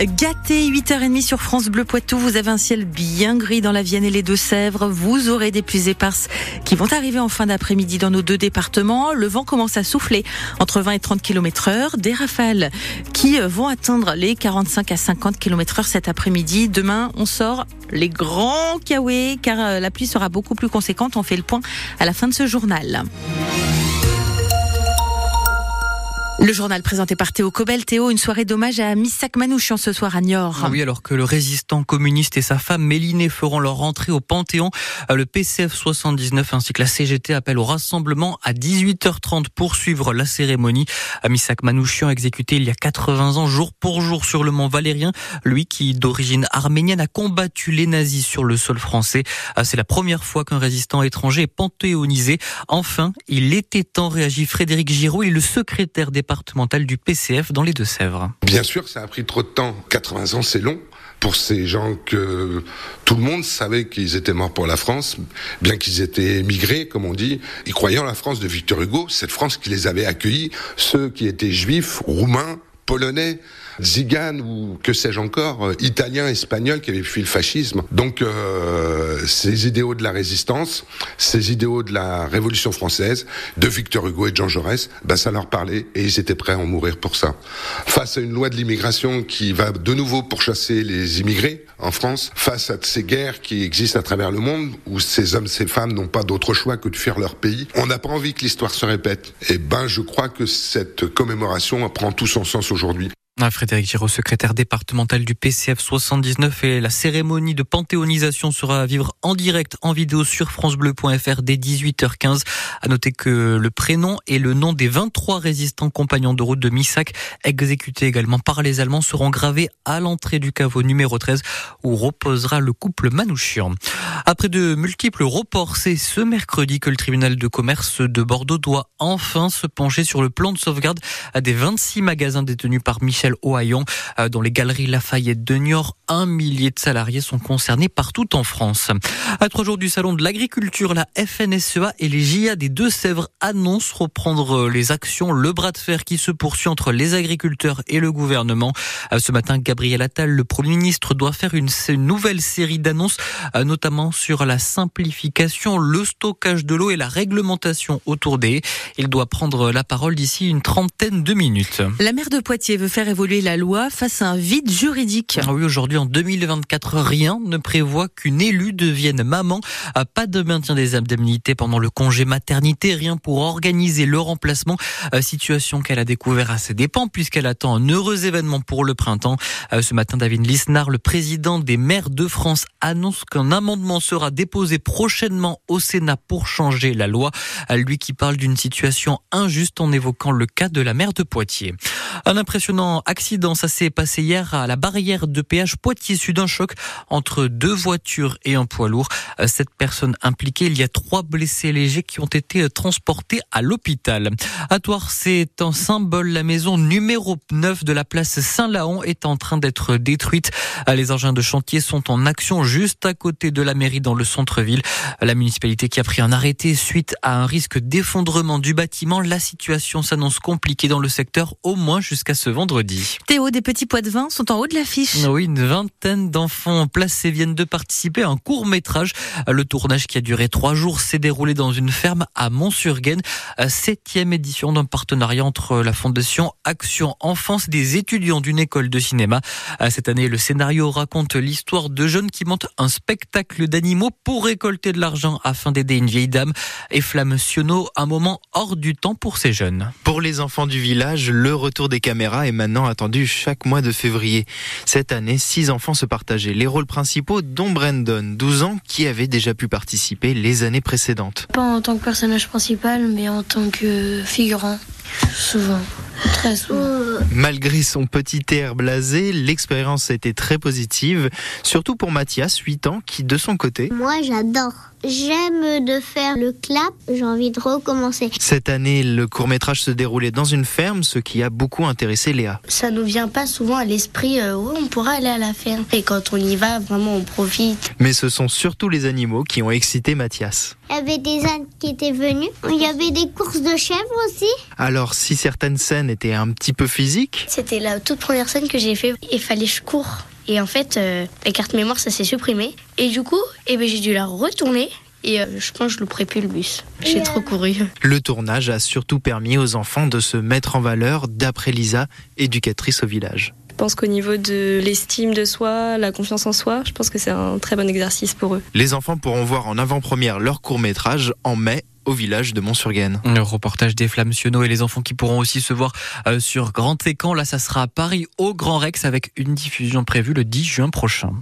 Gâté, 8h30 sur France Bleu Poitou. Vous avez un ciel bien gris dans la Vienne et les Deux-Sèvres. Vous aurez des pluies éparses qui vont arriver en fin d'après-midi dans nos deux départements. Le vent commence à souffler entre 20 et 30 km heure. Des rafales qui vont atteindre les 45 à 50 km heure cet après-midi. Demain, on sort les grands kawaii car la pluie sera beaucoup plus conséquente. On fait le point à la fin de ce journal. Le journal présenté par Théo Cobel. Théo, une soirée d'hommage à Missak Manouchian ce soir à Niort. Ah oui, alors que le résistant communiste et sa femme Mélinée feront leur entrée au Panthéon, euh, le PCF 79 ainsi que la CGT appellent au rassemblement à 18h30 pour suivre la cérémonie. Missak Manouchian, exécuté il y a 80 ans, jour pour jour sur le mont Valérien, lui qui, d'origine arménienne, a combattu les nazis sur le sol français. Euh, c'est la première fois qu'un résistant étranger est panthéonisé. Enfin, il était temps, réagit Frédéric Giraud, il est le secrétaire des du PCF dans les Deux-Sèvres. Bien sûr, ça a pris trop de temps. 80 ans, c'est long pour ces gens que tout le monde savait qu'ils étaient morts pour la France, bien qu'ils étaient émigrés, comme on dit. Ils croyaient en la France de Victor Hugo, cette France qui les avait accueillis, ceux qui étaient juifs, roumains, polonais, Zigan ou que sais-je encore, euh, italien, espagnol qui avaient fui le fascisme. Donc euh, ces idéaux de la résistance, ces idéaux de la Révolution française, de Victor Hugo et de Jean Jaurès, ben ça leur parlait et ils étaient prêts à en mourir pour ça. Face à une loi de l'immigration qui va de nouveau pourchasser les immigrés en France, face à ces guerres qui existent à travers le monde où ces hommes, ces femmes n'ont pas d'autre choix que de fuir leur pays, on n'a pas envie que l'histoire se répète. Et ben je crois que cette commémoration prend tout son sens aujourd'hui. Frédéric Giraud, secrétaire départemental du PCF 79 et la cérémonie de panthéonisation sera à vivre en direct en vidéo sur francebleu.fr dès 18h15. À noter que le prénom et le nom des 23 résistants compagnons de route de Missac, exécutés également par les Allemands, seront gravés à l'entrée du caveau numéro 13 où reposera le couple Manouchian. Après de multiples reports, c'est ce mercredi que le tribunal de commerce de Bordeaux doit enfin se pencher sur le plan de sauvegarde des 26 magasins détenus par Michel Michel Ohaillon. Euh, dans les galeries Lafayette de Niort, un millier de salariés sont concernés partout en France. À trois jours du salon de l'agriculture, la FNSEA et les JA des Deux-Sèvres annoncent reprendre les actions, le bras de fer qui se poursuit entre les agriculteurs et le gouvernement. Euh, ce matin, Gabriel Attal, le Premier ministre, doit faire une, nouvelle série d'annonces, euh, notamment sur la simplification, le stockage de l'eau et la réglementation autour des. Il doit prendre la parole d'ici une trentaine de minutes. La maire de Poitiers veut faire évoluer la loi face à un vide juridique. Ah oui, aujourd'hui, en 2024, rien ne prévoit qu'une élue devienne maman. Pas de maintien des indemnités pendant le congé maternité, rien pour organiser le remplacement. Ah, situation qu'elle a découvert à ses dépens puisqu'elle attend un heureux événement pour le printemps. Ce matin, David Lisnard, le président des maires de France, annonce qu'un amendement sera déposé prochainement au Sénat pour changer la loi. Lui qui parle d'une situation injuste en évoquant le cas de la maire de Poitiers. Un impressionnant accident. Ça s'est passé hier à la barrière de péage Poitiers-Sud. Un choc entre deux voitures et un poids lourd. Cette personne impliquée, il y a trois blessés légers qui ont été transportés à l'hôpital. À Toire, c'est un symbole. La maison numéro 9 de la place Saint-Laon est en train d'être détruite. Les engins de chantier sont en action juste à côté de la mairie dans le centre-ville. La municipalité qui a pris un arrêté suite à un risque d'effondrement du bâtiment. La situation s'annonce compliquée dans le secteur au moins jusqu'à ce vendredi. Théo, des petits pois de vin sont en haut de l'affiche. Oui, une vingtaine d'enfants placés viennent de participer à un court métrage. Le tournage qui a duré trois jours s'est déroulé dans une ferme à Mont-sur-Gaine. Septième édition d'un partenariat entre la Fondation Action Enfance des étudiants d'une école de cinéma. Cette année, le scénario raconte l'histoire de jeunes qui montent un spectacle d'animaux pour récolter de l'argent afin d'aider une vieille dame. Et Flamme Sionneau, un moment hors du temps pour ces jeunes. Pour les enfants du village, le retour des caméras est maintenant attendu chaque mois de février. Cette année, six enfants se partageaient les rôles principaux, dont Brandon, 12 ans, qui avait déjà pu participer les années précédentes. Pas en tant que personnage principal, mais en tant que figurant, souvent. Très souvent. Malgré son petit air blasé, l'expérience a été très positive, surtout pour Mathias, 8 ans, qui de son côté... Moi j'adore. J'aime de faire le clap, j'ai envie de recommencer. Cette année, le court-métrage se déroulait dans une ferme, ce qui a beaucoup intéressé Léa. Ça nous vient pas souvent à l'esprit euh, on pourra aller à la ferme. Et quand on y va, vraiment on profite. Mais ce sont surtout les animaux qui ont excité Mathias. Il y avait des ânes qui étaient venus, il y avait des courses de chèvres aussi. Alors, si certaines scènes étaient un petit peu physiques, C'était la toute première scène que j'ai fait. Il fallait que je cours. Et en fait, euh, la carte mémoire, ça s'est supprimé. Et du coup, eh ben, j'ai dû la retourner. Et euh, je pense que je louperai plus le bus. J'ai trop couru. le tournage a surtout permis aux enfants de se mettre en valeur, d'après Lisa, éducatrice au village. Je pense qu'au niveau de l'estime de soi, la confiance en soi, je pense que c'est un très bon exercice pour eux. Les enfants pourront voir en avant-première leur court-métrage en mai au village de Mont-sur-Gaine. Le reportage des Flammes Sionneau et les enfants qui pourront aussi se voir euh, sur Grand Écan. Là, ça sera à Paris au Grand Rex avec une diffusion prévue le 10 juin prochain.